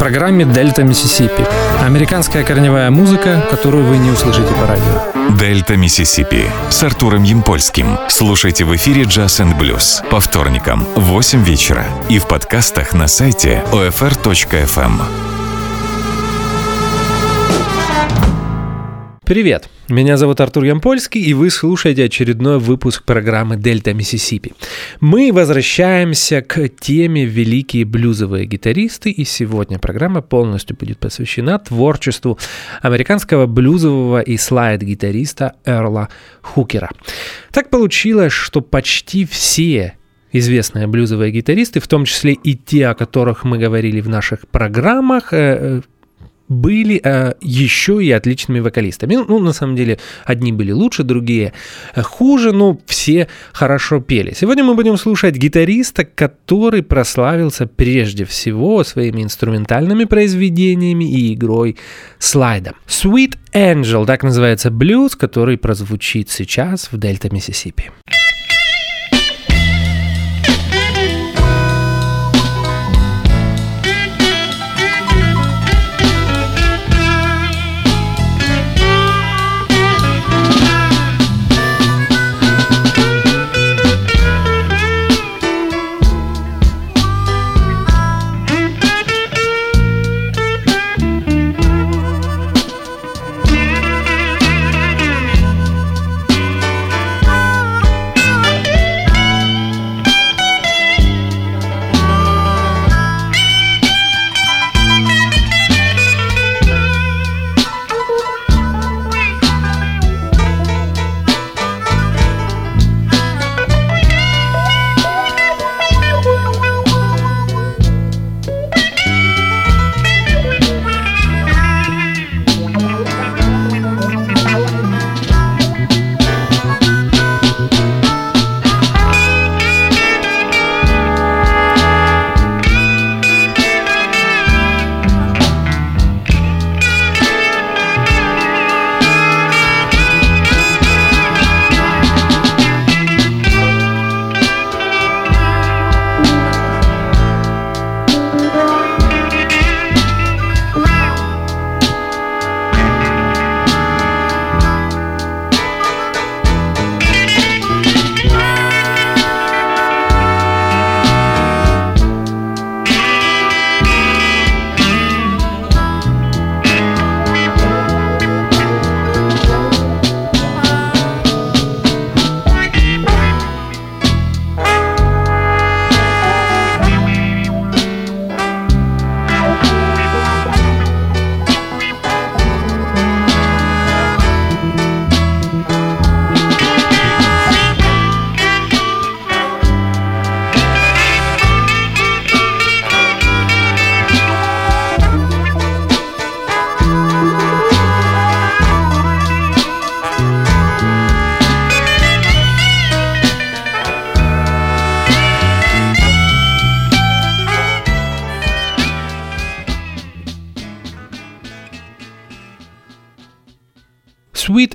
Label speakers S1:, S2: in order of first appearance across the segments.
S1: программе «Дельта Миссисипи». Американская корневая музыка, которую вы не услышите по радио.
S2: «Дельта Миссисипи» с Артуром Ямпольским. Слушайте в эфире «Jazz and Blues» по вторникам в 8 вечера и в подкастах на сайте OFR.FM.
S1: Привет! Меня зовут Артур Ямпольский, и вы слушаете очередной выпуск программы «Дельта Миссисипи». Мы возвращаемся к теме «Великие блюзовые гитаристы», и сегодня программа полностью будет посвящена творчеству американского блюзового и слайд-гитариста Эрла Хукера. Так получилось, что почти все известные блюзовые гитаристы, в том числе и те, о которых мы говорили в наших программах, э, были э, еще и отличными вокалистами. Ну, на самом деле, одни были лучше, другие э, хуже, но все хорошо пели. Сегодня мы будем слушать гитариста, который прославился прежде всего своими инструментальными произведениями и игрой слайдом. Sweet Angel, так называется блюз, который прозвучит сейчас в Дельта Миссисипи.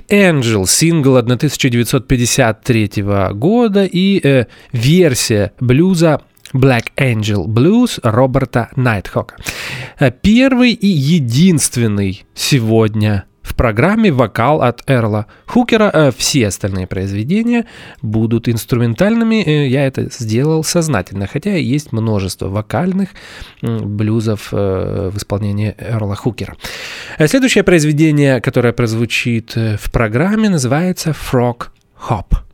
S1: Angel, сингл 1953 года и э, версия блюза Black Angel Blues Роберта Найтхока. Э, первый и единственный сегодня в программе вокал от Эрла Хукера. Э, все остальные произведения будут инструментальными. Э, я это сделал сознательно, хотя есть множество вокальных блюзов э, в исполнении Эрла Хукера. Следующее произведение, которое прозвучит в программе, называется Frog Hop.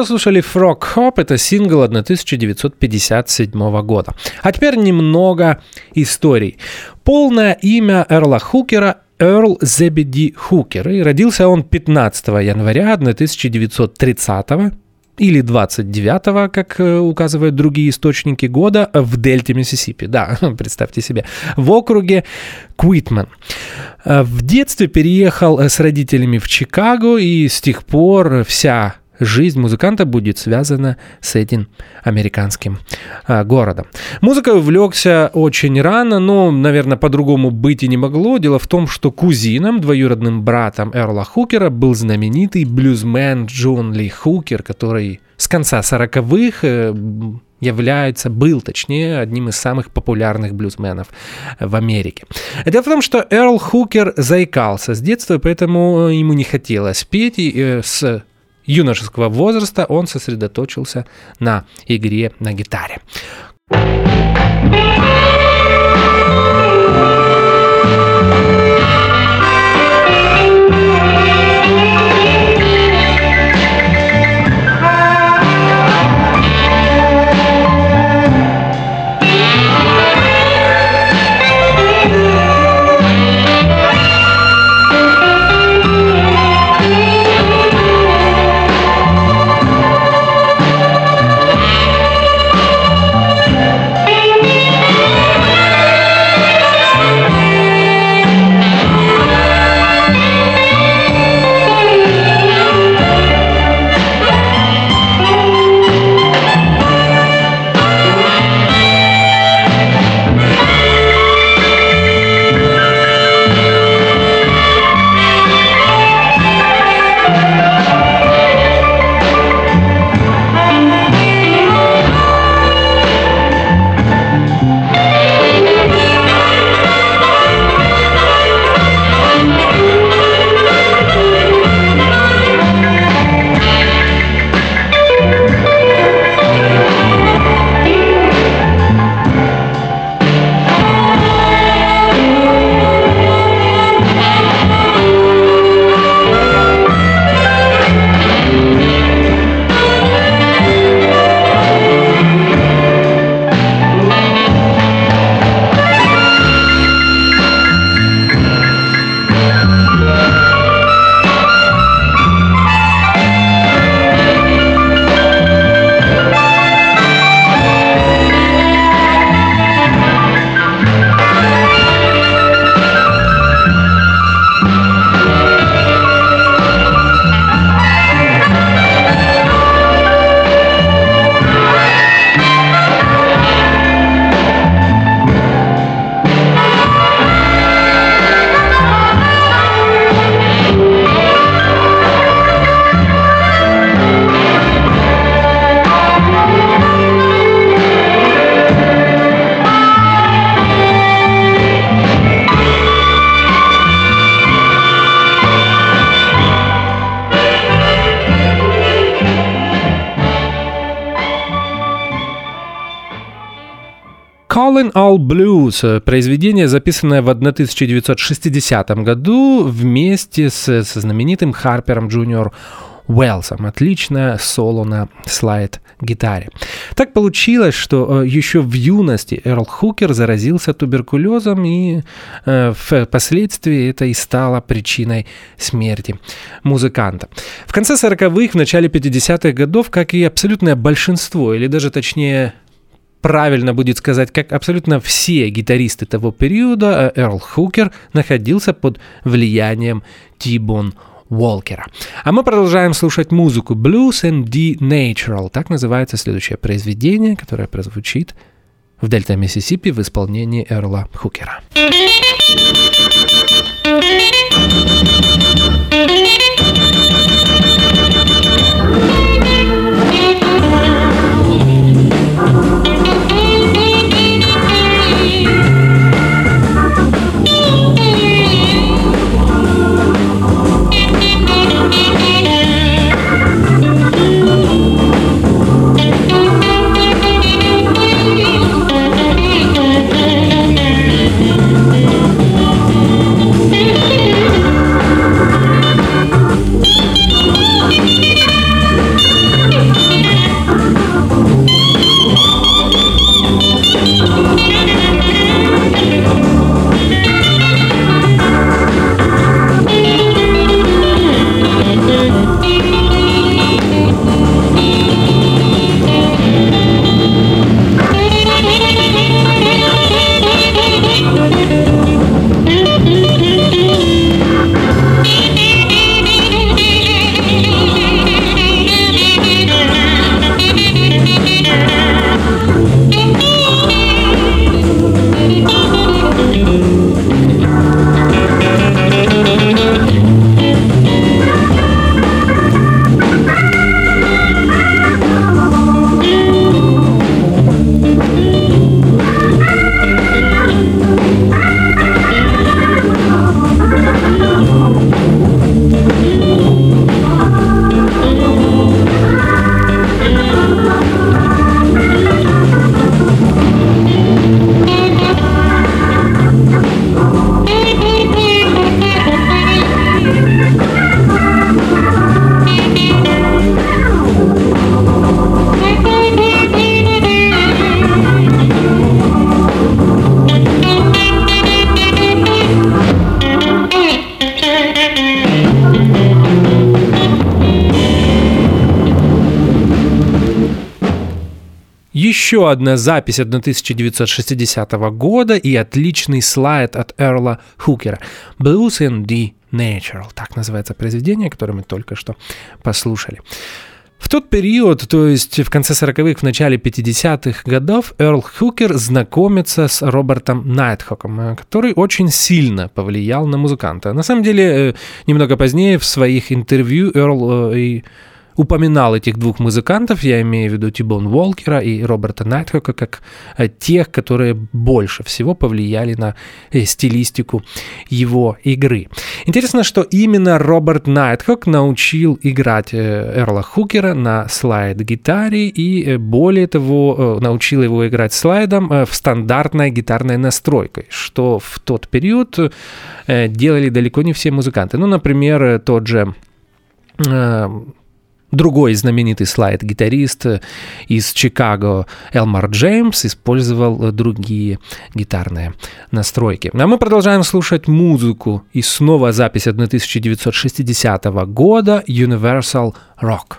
S1: Мы послушали Frog Hop, это сингл 1957 года. А теперь немного историй. Полное имя Эрла Хукера Эрл Зебеди Хукер. И родился он 15 января 1930 или 29-го, как э, указывают другие источники года, в дельте Миссисипи. Да, представьте себе. В округе Куитман. Э, в детстве переехал с родителями в Чикаго, и с тех пор вся жизнь музыканта будет связана с этим американским а, городом. Музыкой увлекся очень рано, но, наверное, по-другому быть и не могло. Дело в том, что кузином, двоюродным братом Эрла Хукера был знаменитый блюзмен Джон Ли Хукер, который с конца 40-х э, является, был точнее, одним из самых популярных блюзменов в Америке. Дело в том, что Эрл Хукер заикался с детства, поэтому ему не хотелось петь, и э, с юношеского возраста он сосредоточился на игре на гитаре. All Blues – произведение, записанное в 1960 году вместе с, со знаменитым Харпером Джуниор Уэлсом. Отличное соло на слайд-гитаре. Так получилось, что э, еще в юности Эрл Хукер заразился туберкулезом, и э, впоследствии это и стало причиной смерти музыканта. В конце 40-х, в начале 50-х годов, как и абсолютное большинство, или даже точнее правильно будет сказать, как абсолютно все гитаристы того периода, э, Эрл Хукер находился под влиянием Тибон Уолкера. А мы продолжаем слушать музыку Blues and D Natural. Так называется следующее произведение, которое прозвучит в Дельта Миссисипи в исполнении Эрла Хукера. Одна запись 1960 года и отличный слайд от Эрла Хукера «Blues in the Natural». Так называется произведение, которое мы только что послушали. В тот период, то есть в конце 40-х, в начале 50-х годов, Эрл Хукер знакомится с Робертом Найтхоком, э, который очень сильно повлиял на музыканта. На самом деле, э, немного позднее в своих интервью Эрл э, и упоминал этих двух музыкантов, я имею в виду Тибон Уолкера и Роберта Найтхока, как э, тех, которые больше всего повлияли на э, стилистику его игры. Интересно, что именно Роберт Найтхок научил играть э, Эрла Хукера на слайд-гитаре и, более того, научил его играть слайдом в стандартной гитарной настройкой, что в тот период делали далеко не все музыканты. Ну, например, тот же Другой знаменитый слайд-гитарист из Чикаго Элмар Джеймс использовал другие гитарные настройки. А мы продолжаем слушать музыку и снова запись 1960 года Universal Rock.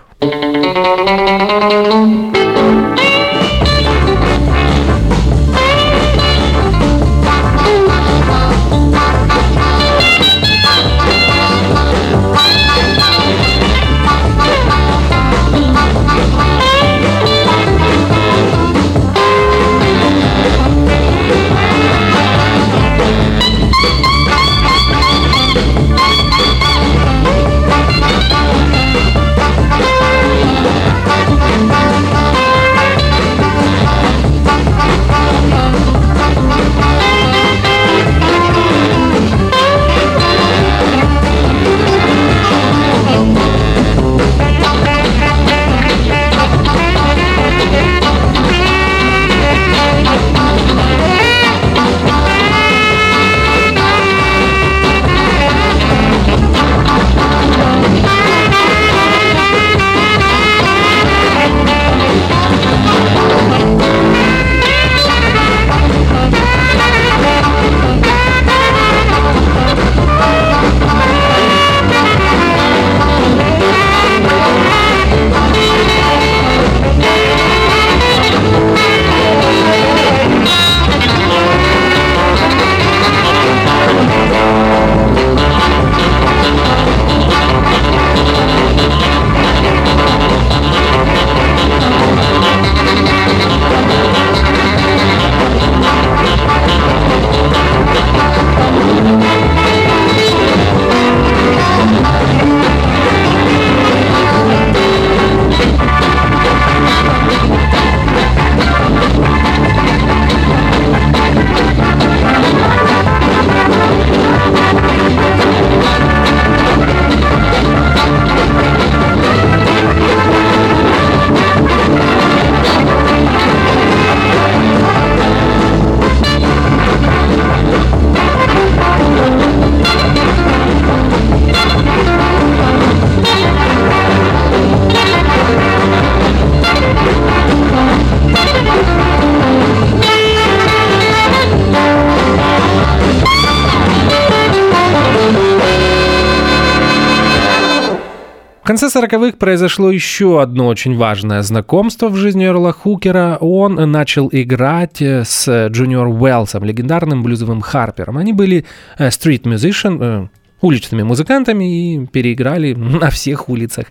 S1: 40-х произошло еще одно очень важное знакомство в жизни Эрла Хукера. Он начал играть э, с Джуниор Уэллсом, легендарным блюзовым харпером. Они были street э, э, уличными музыкантами и переиграли на всех улицах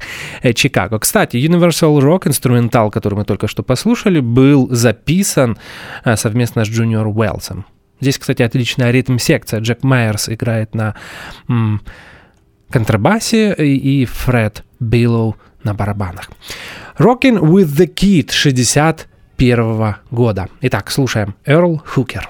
S1: Чикаго. Кстати, Universal Rock, инструментал, который мы только что послушали, был записан совместно с Джуниор Уэллсом. Здесь, кстати, отличная ритм-секция. Джек Майерс играет на контрабасе и Фред Биллоу на барабанах. Rockin' with the Kid 61 года. Итак, слушаем Эрл Хукер.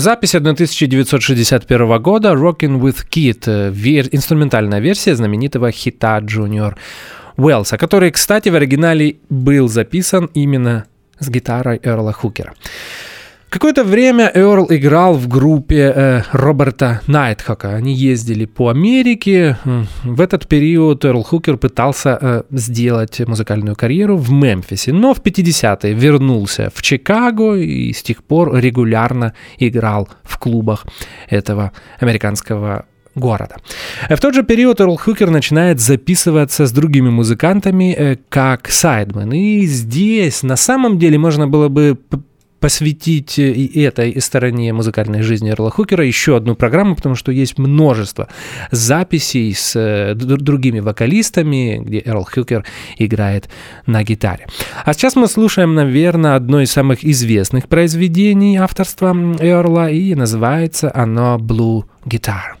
S1: Запись 1961 года «Rockin' with Kid», э, вер... инструментальная версия знаменитого хита Junior Уэллса, который, кстати, в оригинале был записан именно с гитарой Эрла Хукера. Какое-то время Эрл играл в группе э, Роберта Найтхока. Они ездили по Америке. В этот период Эрл Хукер пытался э, сделать музыкальную карьеру в Мемфисе, но в 50-е вернулся в Чикаго и с тех пор регулярно играл в клубах этого американского города. В тот же период Эрл Хукер начинает записываться с другими музыкантами э, как сайдмен. И здесь на самом деле можно было бы посвятить э, и этой стороне музыкальной жизни Эрла Хукера еще одну программу, потому что есть множество записей с э, другими вокалистами, где Эрл Хукер играет на гитаре. А сейчас мы слушаем, наверное, одно из самых известных произведений авторства Эрла, и называется оно «Blue Guitar».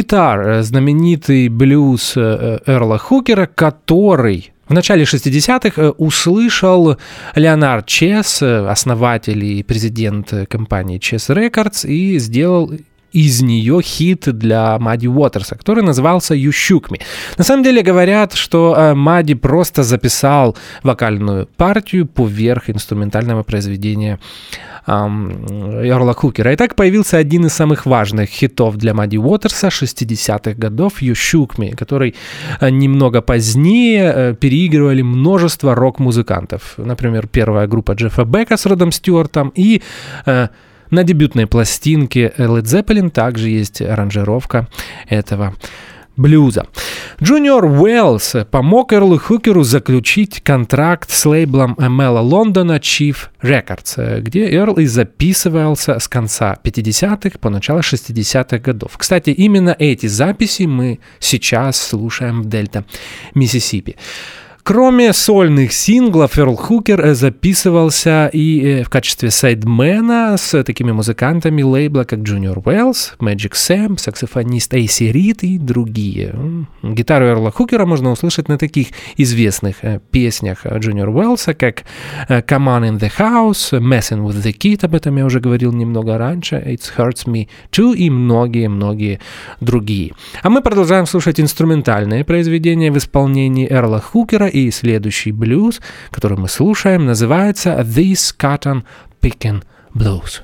S1: Guitar, э, знаменитый блюз э, Эрла Хукера, который в начале 60-х э, услышал Леонард Чес, основатель и президент компании Chess Records, и сделал из нее хит для Мадди Уотерса, который назывался «You Shook Me». На самом деле говорят, что э, Мадди просто записал вокальную партию поверх инструментального произведения Эрла Кукера. И так появился один из самых важных хитов для Мадди Уотерса 60-х годов «You Shook Me», который э, немного позднее э, переигрывали множество рок-музыкантов. Например, первая группа Джеффа Бека с Родом Стюартом и на дебютной пластинке Led Zeppelin также есть аранжировка этого блюза. Джуниор Уэллс помог Эрлу Хукеру заключить контракт с лейблом Мела Лондона Chief Records, где Эрл и записывался с конца 50-х по начало 60-х годов. Кстати, именно эти записи мы сейчас слушаем в Дельта, Миссисипи. Кроме сольных синглов, Эрл Хукер записывался и в качестве сайдмена с такими музыкантами лейбла, как Junior Wells, Magic Sam, саксофонист Эйси Рид и другие. Гитару Эрла Хукера можно услышать на таких известных песнях Junior Wells, как Come On In The House, Messing With The Kid, об этом я уже говорил немного раньше, It Hurts Me Too и многие-многие другие. А мы продолжаем слушать инструментальные произведения в исполнении Эрла Хукера и следующий блюз, который мы слушаем, называется This Cotton Picking Blues.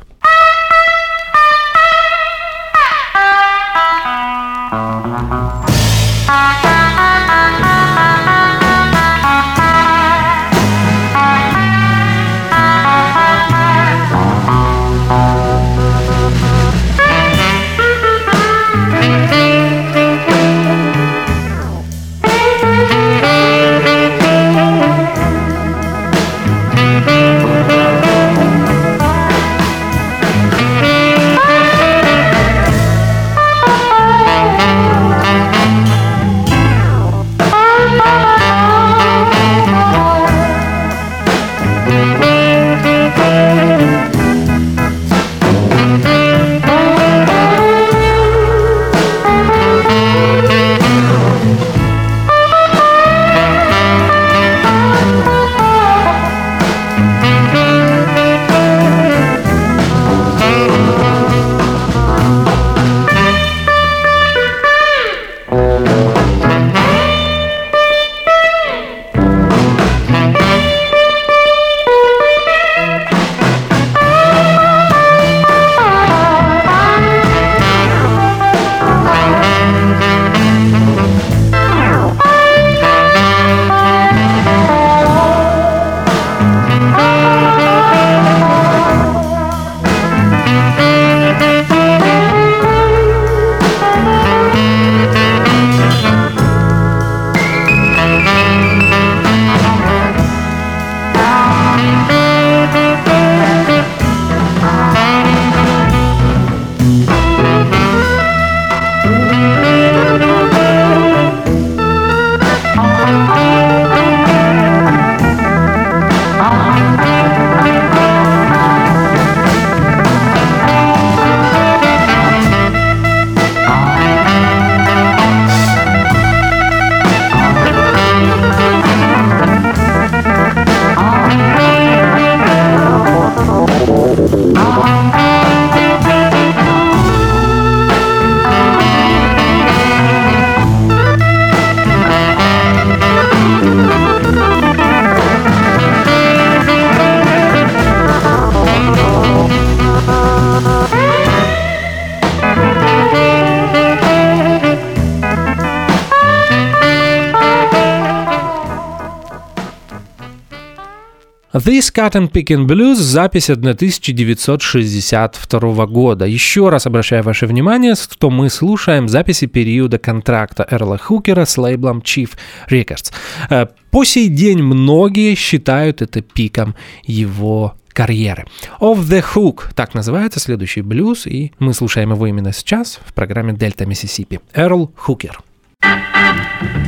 S1: This Cotton Picking Blues, запись 1962 года. Еще раз обращаю ваше внимание, что мы слушаем записи периода контракта Эрла Хукера с лейблом Chief Records. Э, по сей день многие считают это пиком его карьеры. Of the Hook, так называется следующий блюз, и мы слушаем его именно сейчас в программе Дельта Миссисипи. Эрл Хукер. Off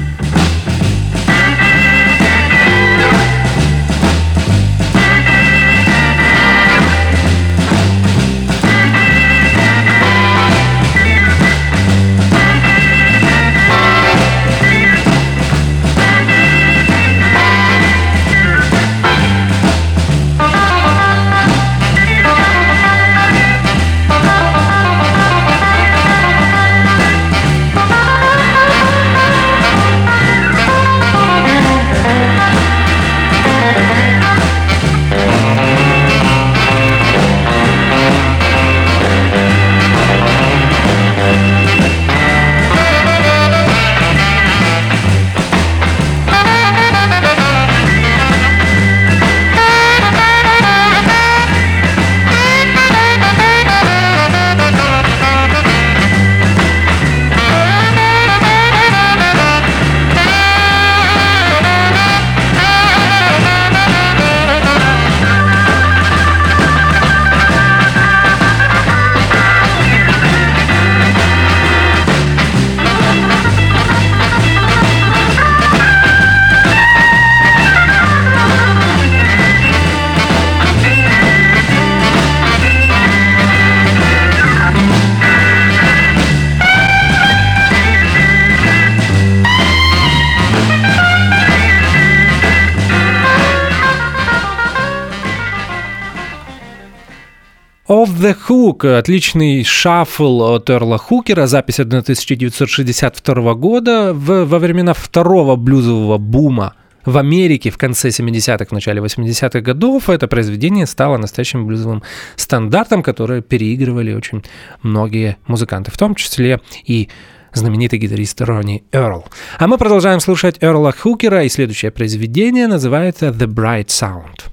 S1: the Hook, отличный шаффл от Эрла Хукера, запись 1962 года в, во времена второго блюзового бума в Америке в конце 70-х, в начале 80-х годов это произведение стало настоящим блюзовым стандартом, который переигрывали очень многие музыканты, в том числе и знаменитый гитарист Ронни Эрл. А мы продолжаем слушать Эрла Хукера, и следующее произведение называется «The Bright Sound».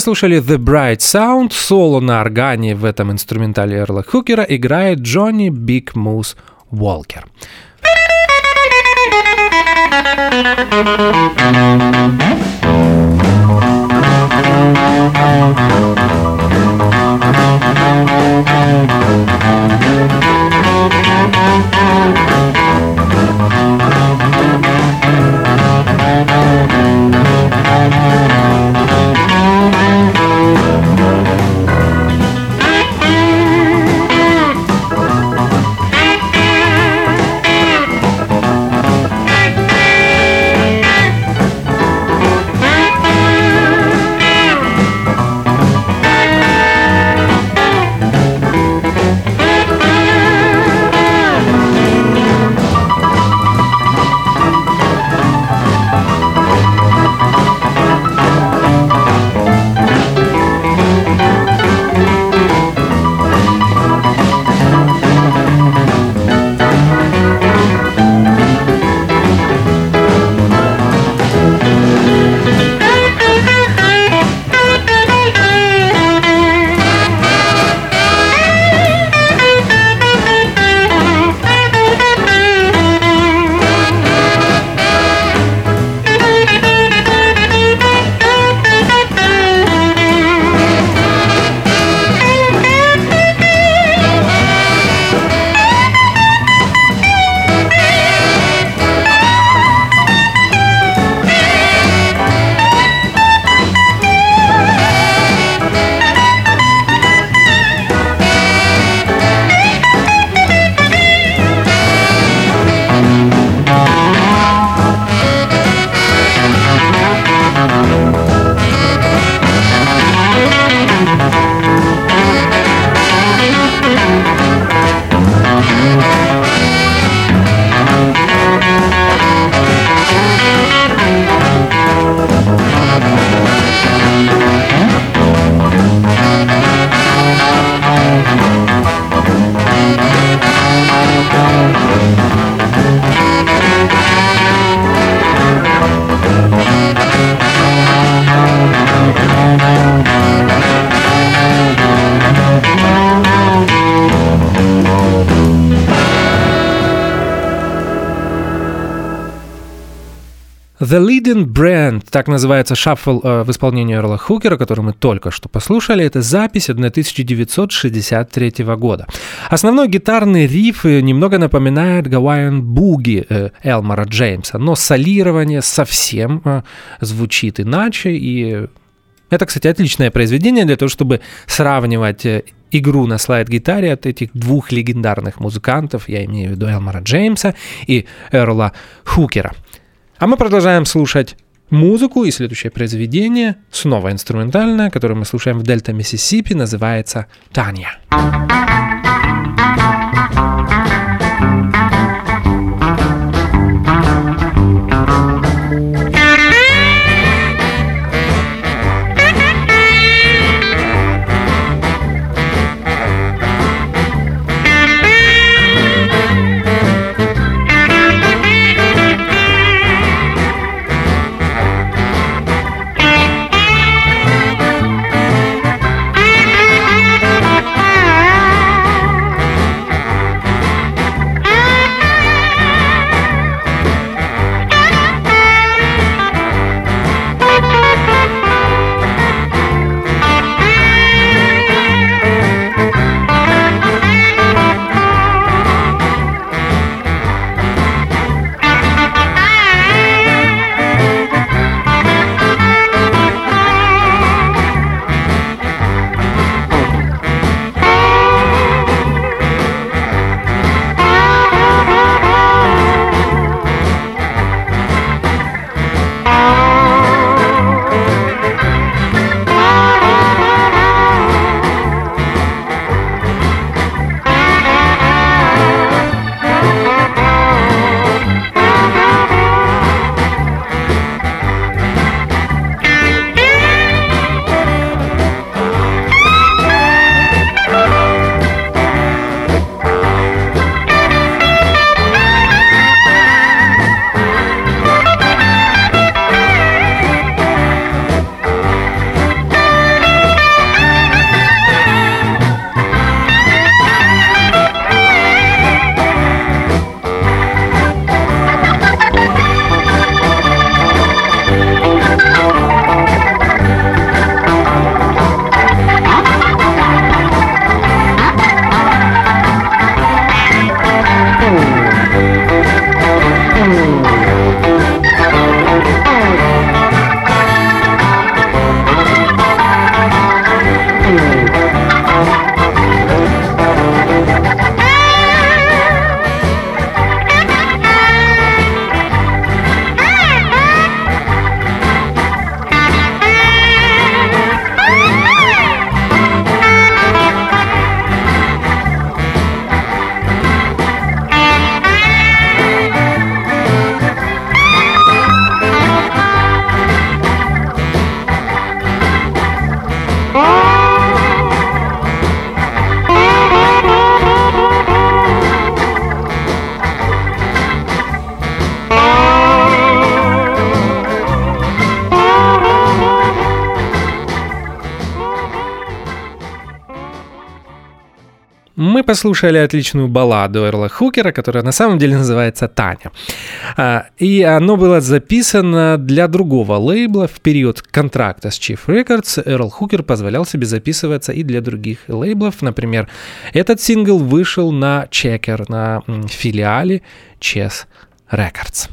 S1: послушали The Bright Sound. Соло на органе в этом инструментале Эрла Хукера играет Джонни Биг Мус Уолкер. Так называется шаффл э, в исполнении Эрла Хукера, который мы только что послушали, это запись 1963 года. Основной гитарный риф э, немного напоминает Gawaiian Boogie э, Элмара Джеймса, но солирование совсем звучит иначе, и это, кстати, отличное произведение для того, чтобы сравнивать игру на слайд-гитаре от этих двух легендарных музыкантов, я имею в виду Элмара Джеймса и Эрла Хукера. А мы продолжаем слушать музыку, и следующее произведение, снова инструментальное, которое мы слушаем в Дельта Миссисипи, называется «Таня». Мы послушали отличную балладу Эрла Хукера, которая на самом деле называется «Таня». А, и оно было записано для другого лейбла в период контракта с Chief Records. Эрл Хукер позволял себе записываться и для других лейблов. Например, этот сингл вышел на Checker, на филиале Chess Records.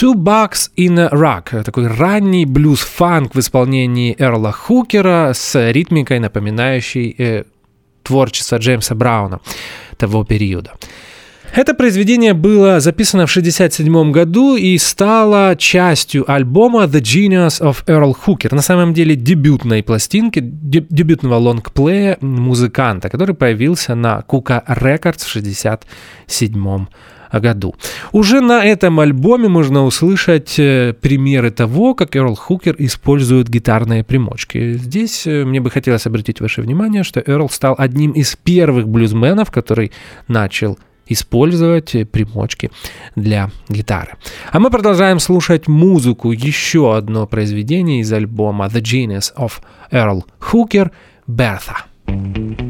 S1: Two Bucks in a Rock, такой ранний блюз-фанк в исполнении Эрла Хукера с ритмикой, напоминающей э, творчество Джеймса Брауна того периода. Это произведение было записано в 1967 году и стало частью альбома The Genius of Earl Hooker, на самом деле дебютной пластинки, дебютного лонгплея музыканта, который появился на Кука Records в 1967 году. Уже на этом альбоме можно услышать э, примеры того, как Эрл Хукер использует гитарные примочки. Здесь э, мне бы хотелось обратить ваше внимание, что Эрл стал одним из первых блюзменов, который начал использовать примочки для гитары. А мы продолжаем слушать музыку, еще одно произведение из альбома The Genius of Earl Hooker «Bertha».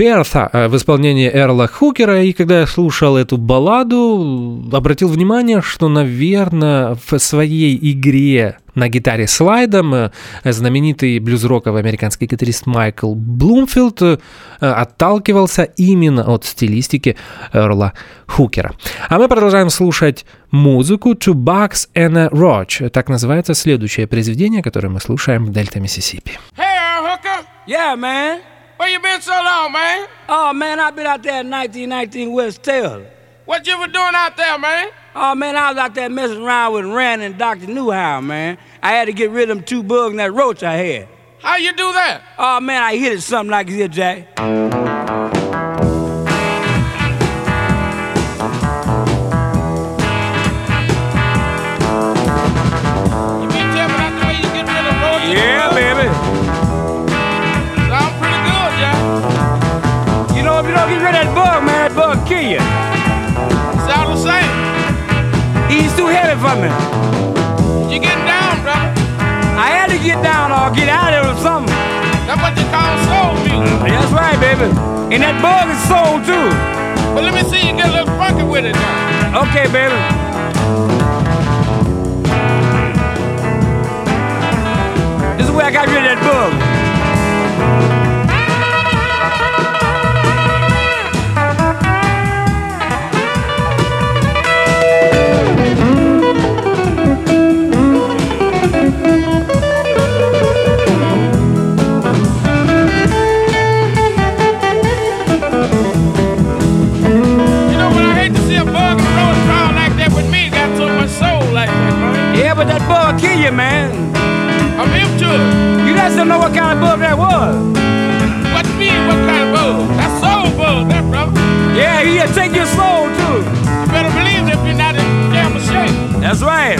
S1: Берта в исполнении Эрла Хукера. И когда я слушал эту балладу, обратил внимание, что, наверное, в своей игре на гитаре слайдом э, знаменитый блюз-роковый американский гитарист Майкл Блумфилд э, отталкивался именно от стилистики Эрла Хукера. А мы продолжаем слушать музыку Two Bucks and a Roach. Так называется следующее произведение, которое мы слушаем в Дельта Миссисипи.
S3: Hey!
S4: Yeah, man.
S3: Where you been so long, man?
S4: Oh, man, I've been out there in 1919 West Taylor.
S3: What you were doing out there, man?
S4: Oh, man, I was out there messing around with Rand and Dr. Newhow, man. I had to get rid of them two bugs and that roach I had.
S3: How you do that?
S4: Oh, man, I hit it something like this, Jack.
S3: Get rid of
S4: that bug, man, that bug kill you.
S3: Sound the same.
S4: He's too heavy for me.
S3: You getting down, brother?
S4: I had to get down or get out of it or something.
S3: That's what you call soul music.
S4: Mm, that's right, baby. And that bug is sold too.
S3: But let me see you get a little funky with it now.
S4: Okay, baby. This is where I got rid of that bug.
S3: That
S4: bug kill you, man.
S3: I'm hip to it.
S4: You guys don't know what kind of bug that was.
S3: What you mean? What kind of bug? That's soul bug, that brother.
S4: Yeah, he'll take your soul too.
S3: You better believe it if you're not in damn shape.
S4: That's right.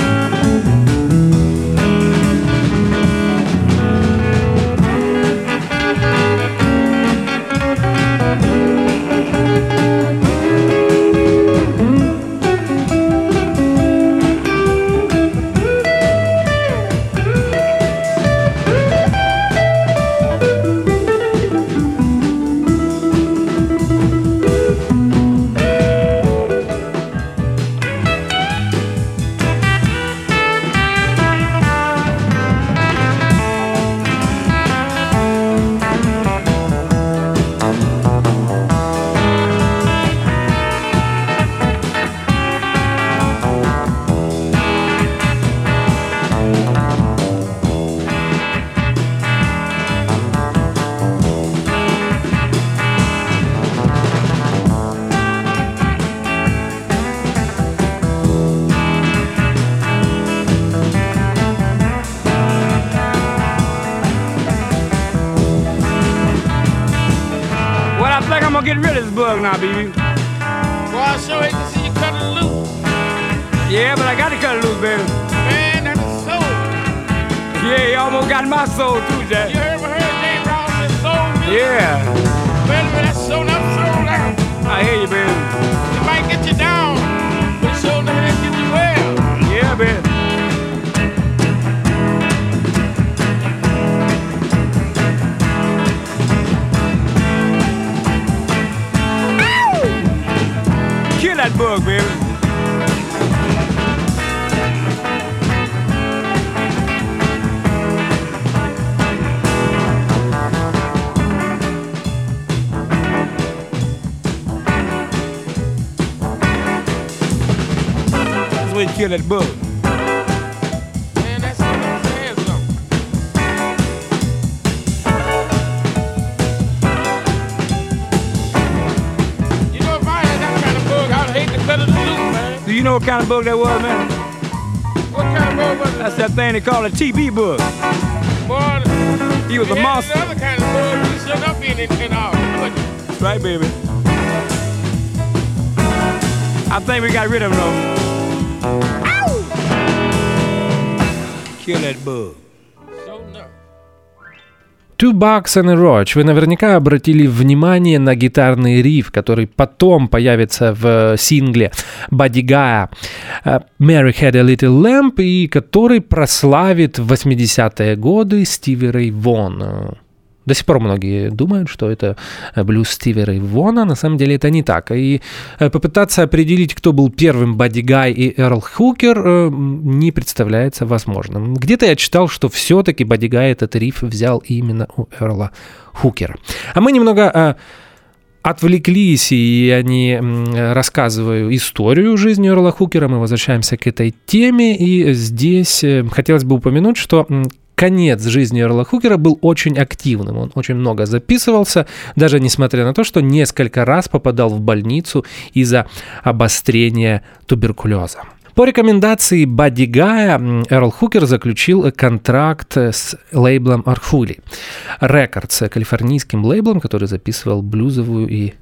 S4: Gonna get rid of this bug now, baby.
S3: Boy, I sure hate to see you cut it loose.
S4: Yeah, but I gotta cut it loose, baby.
S3: Man, that is a soul.
S4: Yeah, he almost got my soul too, Jack.
S3: heard what heard James Brown said soul music?
S4: Yeah,
S3: minute, that's soul up, soul down.
S4: I hear you, baby.
S3: It might get you down,
S4: that bug, baby. That's you kill that bug. What kind of bug that was, man?
S3: What kind of bug was it?
S4: That's that thing they call a TB bug.
S3: Boy,
S4: He was a monster.
S3: Other kind of bug, you shut up in it and all.
S4: That's right, baby. I think we got rid of him though. Kill that bug.
S1: Two Bucks and a Roach. Вы наверняка обратили внимание на гитарный риф, который потом появится в сингле Buddy Guy э, Mary Had a Little Lamp, и который прославит в 80-е годы Стиви Рэй Вон. Э, до сих пор многие думают, что это блюз Стивера и Вона. На самом деле это не так. И попытаться определить, кто был первым Бадди Гай и Эрл Хукер, не представляется возможным. Где-то я читал, что все-таки Бадди Гай этот риф взял именно у Эрла Хукера. А мы немного отвлеклись, и я не рассказываю историю жизни Орла Хукера, мы возвращаемся к этой теме, и здесь э, хотелось бы упомянуть, что конец жизни Эрла Хукера был очень активным. Он очень много записывался, даже несмотря на то, что несколько раз попадал в больницу из-за обострения туберкулеза. По рекомендации Бадди Гая Эрл Хукер заключил контракт с лейблом Архули Рекордс, калифорнийским лейблом, который записывал блюзовую и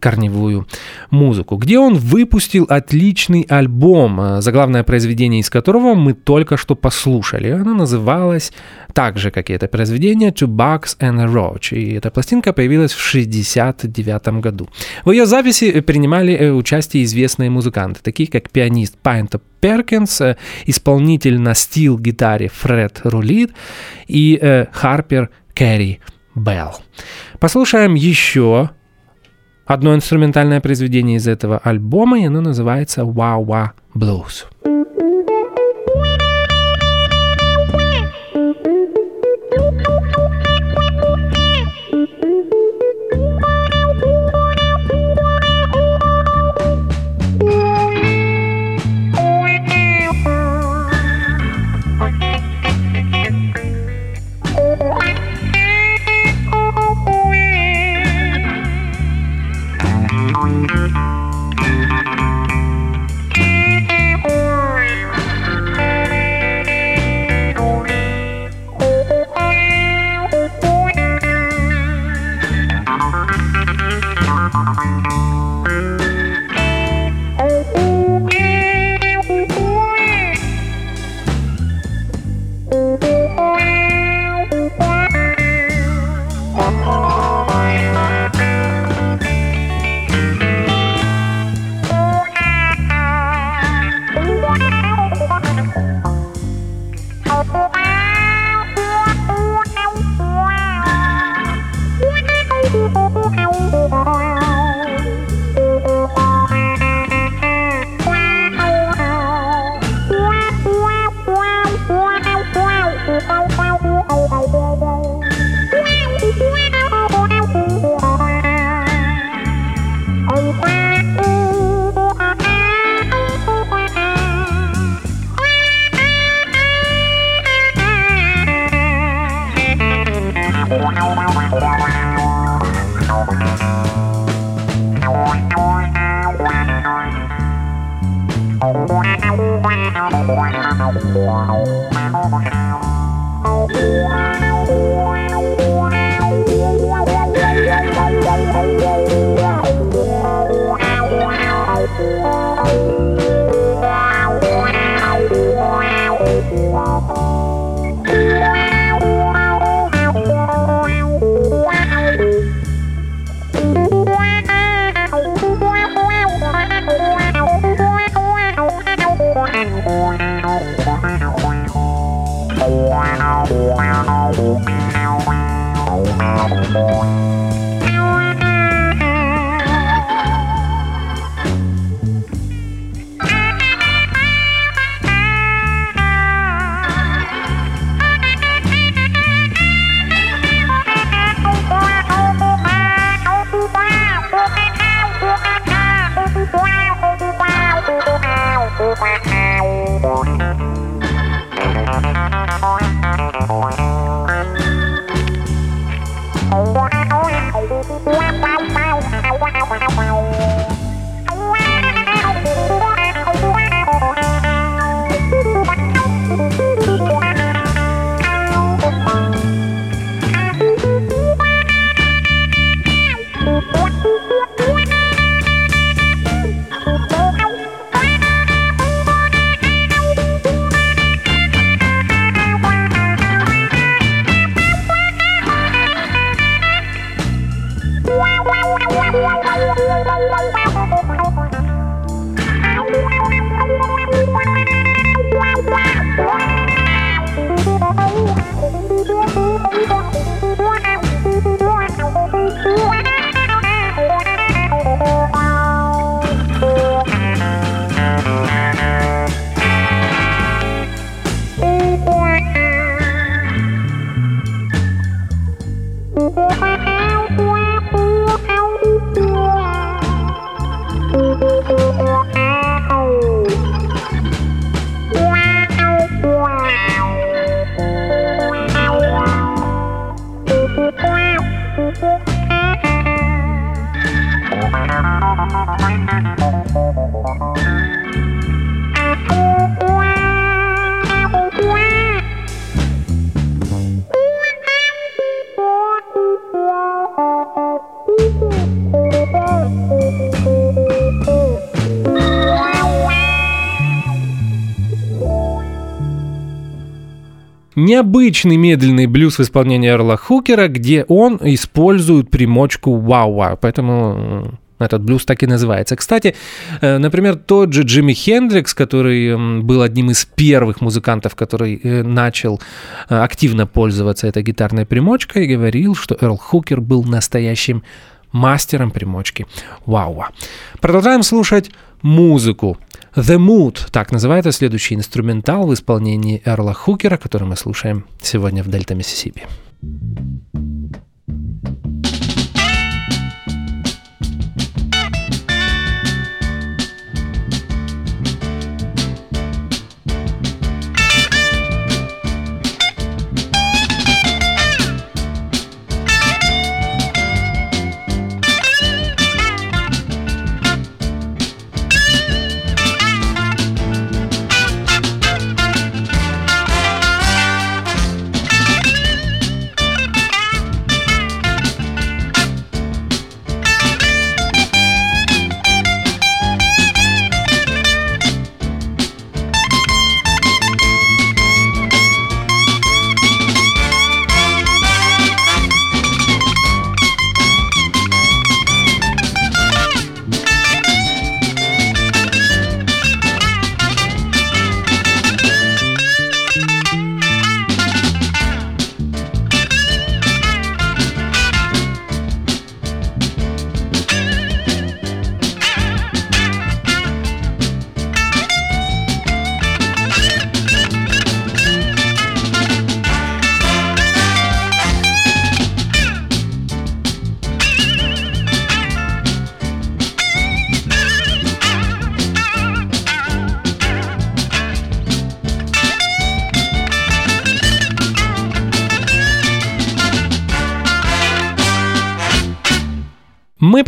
S1: корневую музыку, где он выпустил отличный альбом, э, заглавное произведение из которого мы только что послушали. Оно называлось так же, как и это произведение, «Two Bucks and a Roach», и эта пластинка появилась в 1969 году. В ее записи принимали э, участие известные музыканты, такие как пианист Пайнто Перкинс, э, исполнитель на стил-гитаре Фред Рулит и э, Харпер Кэрри Белл. Послушаем еще одно инструментальное произведение из этого альбома, и оно называется «Wow Wow Blues». Необычный медленный блюз в исполнении Эрла Хукера, где он использует примочку вау-вау. Поэтому этот блюз так и называется. Кстати, э, например, тот же Джимми Хендрикс, который был одним из первых музыкантов, который э, начал э, активно пользоваться этой гитарной примочкой, говорил, что Эрл Хукер был настоящим мастером примочки. Вау. Продолжаем слушать музыку. The Mood, так называется следующий инструментал в исполнении Эрла Хукера, который мы слушаем сегодня в Дельта Миссисипи. Мы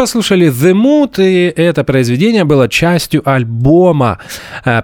S1: послушали The Mood, и это произведение было частью альбома э,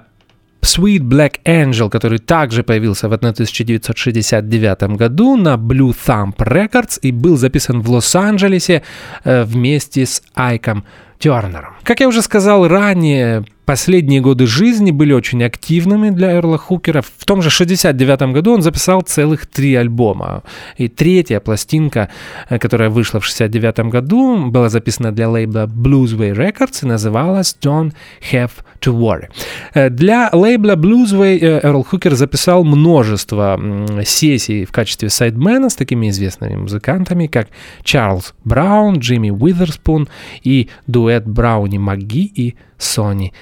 S1: Sweet Black Angel, который также появился в 1969 году на Blue Thumb Records и был записан в Лос-Анджелесе э, вместе с Айком Тернером. Как я уже сказал ранее, Последние годы жизни были очень активными для Эрла Хукера. В том же 69 году он записал целых три альбома. И третья пластинка, э, которая вышла в 69 году, была записана для лейбла Bluesway Records и называлась Don't Have to Worry. Э, для лейбла Bluesway э, Эрл Хукер записал множество сессий в качестве сайдмена с такими известными музыкантами, как Чарльз Браун, Джимми Уизерспун и дуэт Брауни МакГи и Сони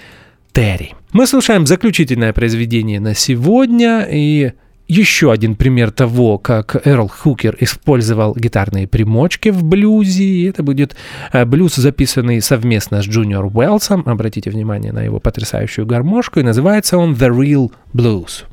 S1: Терри. Мы слушаем заключительное произведение на сегодня и еще один пример того, как Эрл Хукер использовал гитарные примочки в блюзе. Это будет э, блюз, записанный совместно с Джуниор Уэллсом. Обратите внимание на его потрясающую гармошку. И называется он The Real Blues.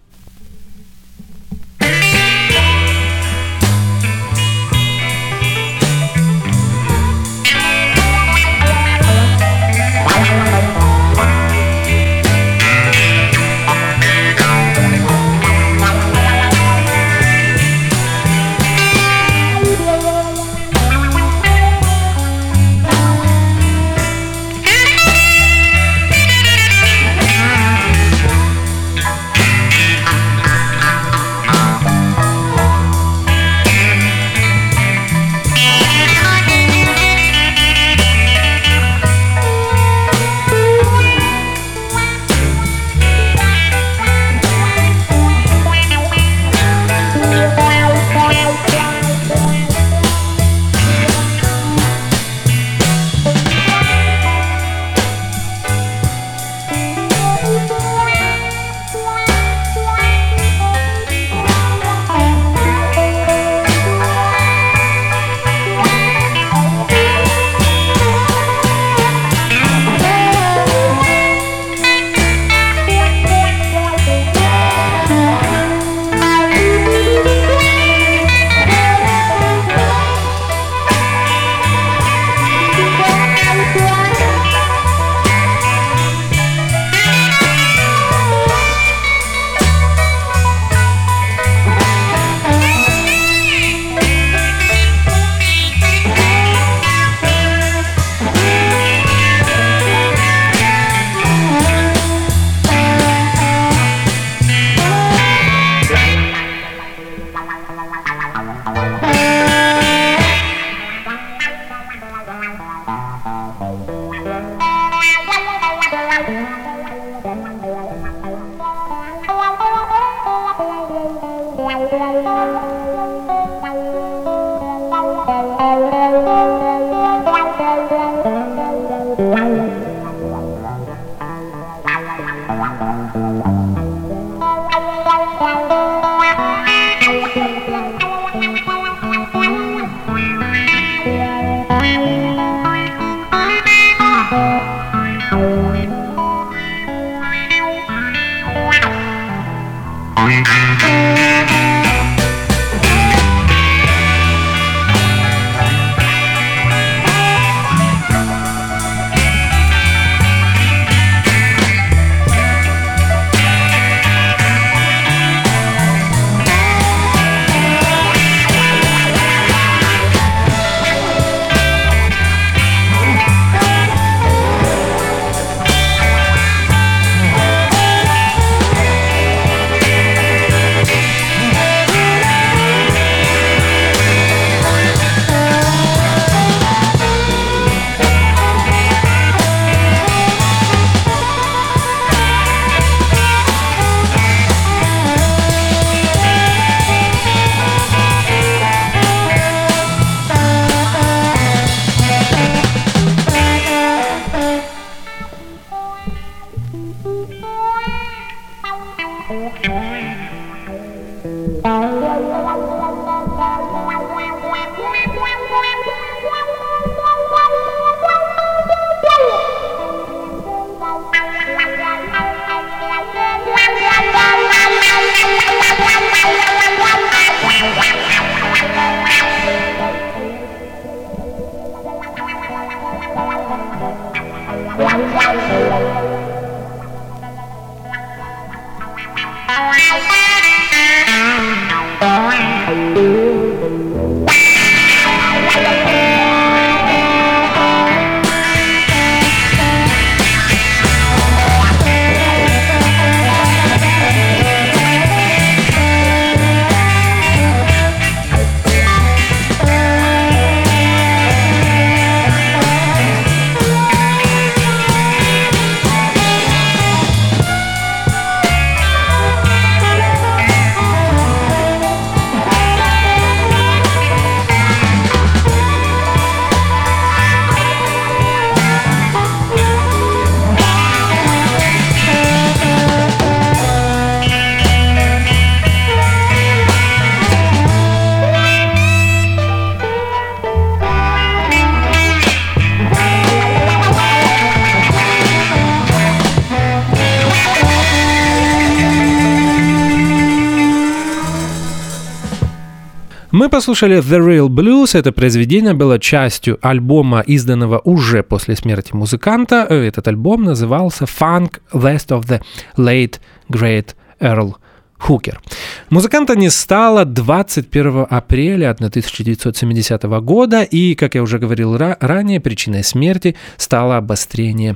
S1: Послушали The Real Blues. Это произведение было частью альбома, изданного уже после смерти музыканта. Этот альбом назывался Funk West of the Late Great Earl Хукер. Музыканта не стало 21 апреля 1970 года, и, как я уже говорил ранее, причиной смерти стало обострение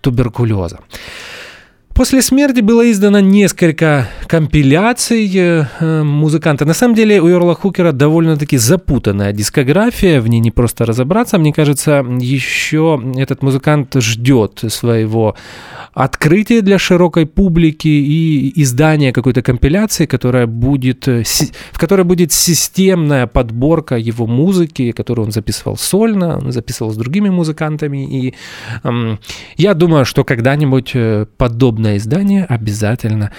S1: туберкулеза. После смерти было издано несколько компиляций э, музыканта. На самом деле у Йорла Хукера довольно-таки запутанная дискография, в ней не просто разобраться. Мне кажется, еще этот музыкант ждет своего открытия для широкой публики и издания какой-то компиляции, которая будет, э, в которой будет системная подборка его музыки, которую он записывал сольно, он записывал с другими музыкантами. И эм, я думаю, что когда-нибудь э, подобное подобное издание обязательно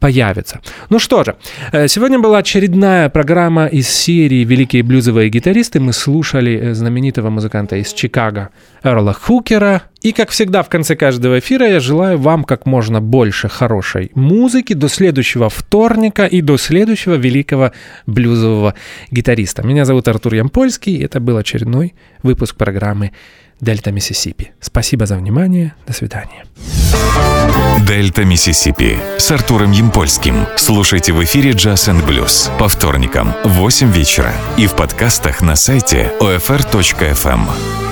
S1: появится. Ну что же, э, сегодня была очередная программа из серии «Великие блюзовые гитаристы». Мы слушали э, знаменитого музыканта из Чикаго Эрла Хукера. И, как всегда, в конце каждого эфира я желаю вам как можно больше хорошей музыки до следующего вторника и до следующего великого блюзового гитариста. Меня зовут Артур Ямпольский, это был очередной выпуск программы Дельта Миссисипи. Спасибо за внимание. До свидания.
S2: Дельта Миссисипи с Артуром Ямпольским. Слушайте в эфире Jazz and Blues по вторникам в 8 вечера и в подкастах на сайте OFR.FM.